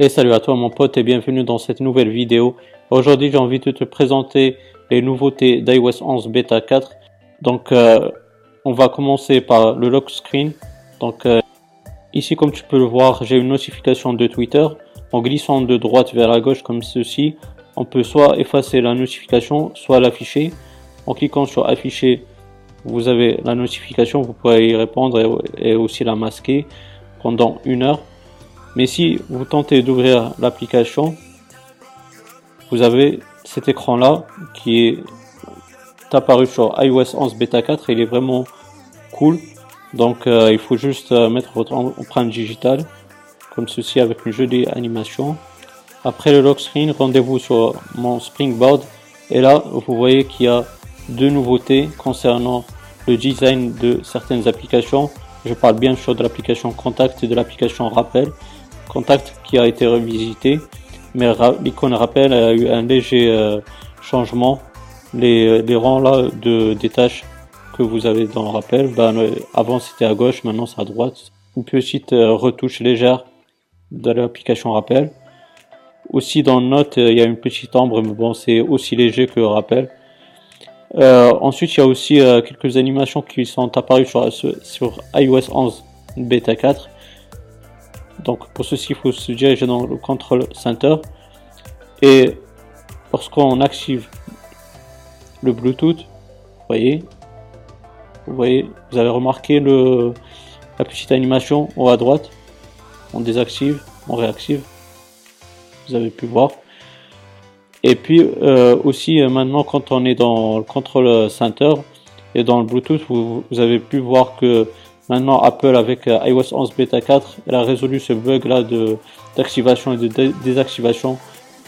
Et salut à toi mon pote et bienvenue dans cette nouvelle vidéo. Aujourd'hui j'ai envie de te présenter les nouveautés d'iOS 11 Beta 4. Donc euh, on va commencer par le lock screen. Donc euh, ici comme tu peux le voir j'ai une notification de Twitter. En glissant de droite vers la gauche comme ceci, on peut soit effacer la notification, soit l'afficher. En cliquant sur afficher, vous avez la notification, vous pouvez y répondre et aussi la masquer pendant une heure. Mais si vous tentez d'ouvrir l'application, vous avez cet écran là qui est apparu sur iOS 11 bêta 4 il est vraiment cool. Donc euh, il faut juste euh, mettre votre empreinte digitale comme ceci avec une jolie animation. Après le lock screen, rendez-vous sur mon Springboard et là vous voyez qu'il y a deux nouveautés concernant le design de certaines applications. Je parle bien sûr de l'application Contact et de l'application Rappel. Contact qui a été revisité, mais l'icône Rappel a eu un léger euh, changement. Les, les, rangs là de des tâches que vous avez dans Rappel, ben, avant c'était à gauche, maintenant c'est à droite. Une petite euh, retouche légère de l'application Rappel. Aussi dans Note, il y a une petite ombre, mais bon, c'est aussi léger que Rappel. Euh, ensuite, il y a aussi euh, quelques animations qui sont apparues sur, sur iOS 11 bêta 4. Donc pour ceci, il faut se diriger dans le Control Center. Et lorsqu'on active le Bluetooth, vous voyez, vous voyez, vous avez remarqué le, la petite animation au haut à droite. On désactive, on réactive. Vous avez pu voir. Et puis euh, aussi euh, maintenant quand on est dans le control center et dans le Bluetooth, vous, avez pu voir que maintenant Apple avec euh, iOS 11 bêta 4, elle a résolu ce bug là d'activation et de désactivation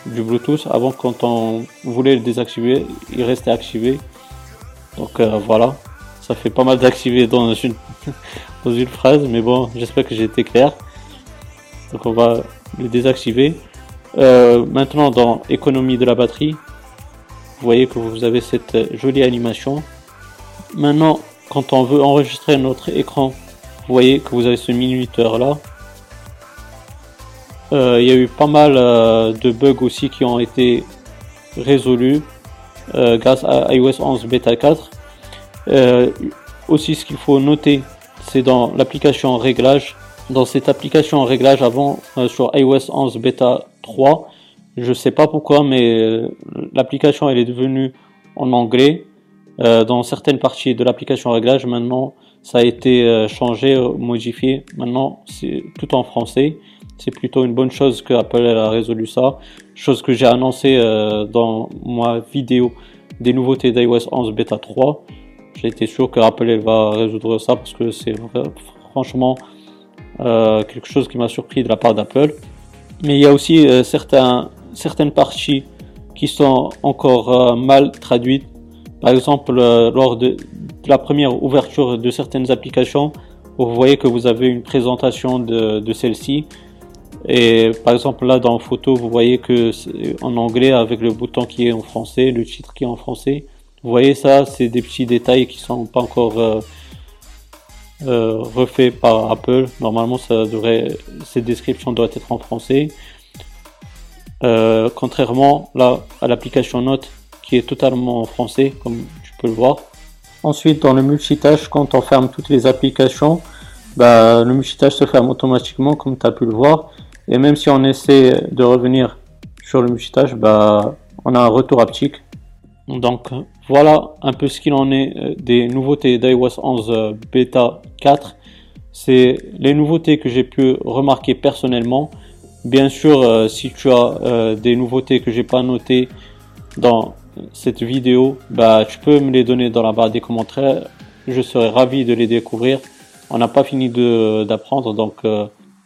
du Bluetooth. Avant quand on voulait le désactiver, il restait activé. Donc voilà, ça fait pas mal d'activer dans une dans une phrase, mais bon, j'espère que j'ai été clair. Donc on va le désactiver. Euh, maintenant dans économie de la batterie, vous voyez que vous avez cette jolie animation. Maintenant, quand on veut enregistrer notre écran, vous voyez que vous avez ce minuteur là. Euh, il y a eu pas mal euh, de bugs aussi qui ont été résolus grâce à iOS 11 bêta 4. aussi, ce qu'il faut noter, c'est dans l'application réglage. Dans cette application réglage avant sur iOS 11 bêta 3. Je sais pas pourquoi, mais euh, l'application elle est devenue en anglais. Euh, dans certaines parties de l'application réglage, maintenant ça a été euh, changé, modifié. Maintenant c'est tout en français. C'est plutôt une bonne chose que Apple a résolu ça. Chose que j'ai annoncé dans ma vidéo des nouveautés d'iOS 11 bêta 3. J'ai été sûr que Apple va résoudre ça parce que c'est franchement quelque chose qui m'a surpris de la part d'Apple mais il y a aussi euh, certains, certaines parties qui sont encore euh, mal traduites. Par exemple, euh, lors de, la première ouverture de certaines applications, vous voyez que vous avez une présentation de, celle-ci. Et par exemple, là dans photo, vous voyez que en anglais avec le bouton qui est en français, le titre qui est en français. Vous voyez ça, c'est des petits détails qui sont pas encore euh, refait par Apple. Normalement, ça devrait, cette description doit être en français. Euh, contrairement là à l'application Note qui est totalement en français, comme tu peux le voir. Ensuite, dans le multitâche, quand on ferme toutes les applications, bah, le multitâche se ferme automatiquement, comme tu as pu le voir. Et même si on essaie de revenir sur le multitâche, bah, on a un retour haptique donc voilà un peu ce qu'il en est euh, des nouveautés d'iOS 11 euh, bêta 4. C'est les nouveautés que j'ai pu remarquer personnellement. Bien sûr, euh, si tu as des nouveautés que j'ai pas notées dans cette vidéo, bah tu peux me les donner dans la barre des commentaires. Je serai ravi de les découvrir. On n'a pas fini d'apprendre, donc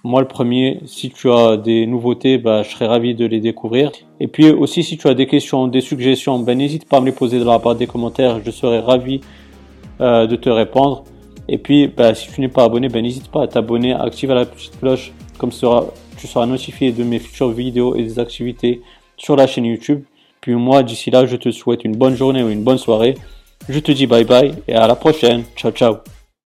moi, le premier, si tu as des nouveautés, bah, je serais ravi de les découvrir. Et puis aussi, si tu as des questions, des suggestions, ben, n'hésite pas à me les poser dans la barre des commentaires. Je serai ravi euh, de te répondre. Et puis, bah, si tu n'es pas abonné, ben, n'hésite pas à t'abonner, à activer la petite cloche, comme ça tu seras notifié de mes futures vidéos et des activités sur la chaîne YouTube. Puis moi, d'ici là, je te souhaite une bonne journée ou une bonne soirée. Je te dis bye bye et à la prochaine. Ciao, ciao.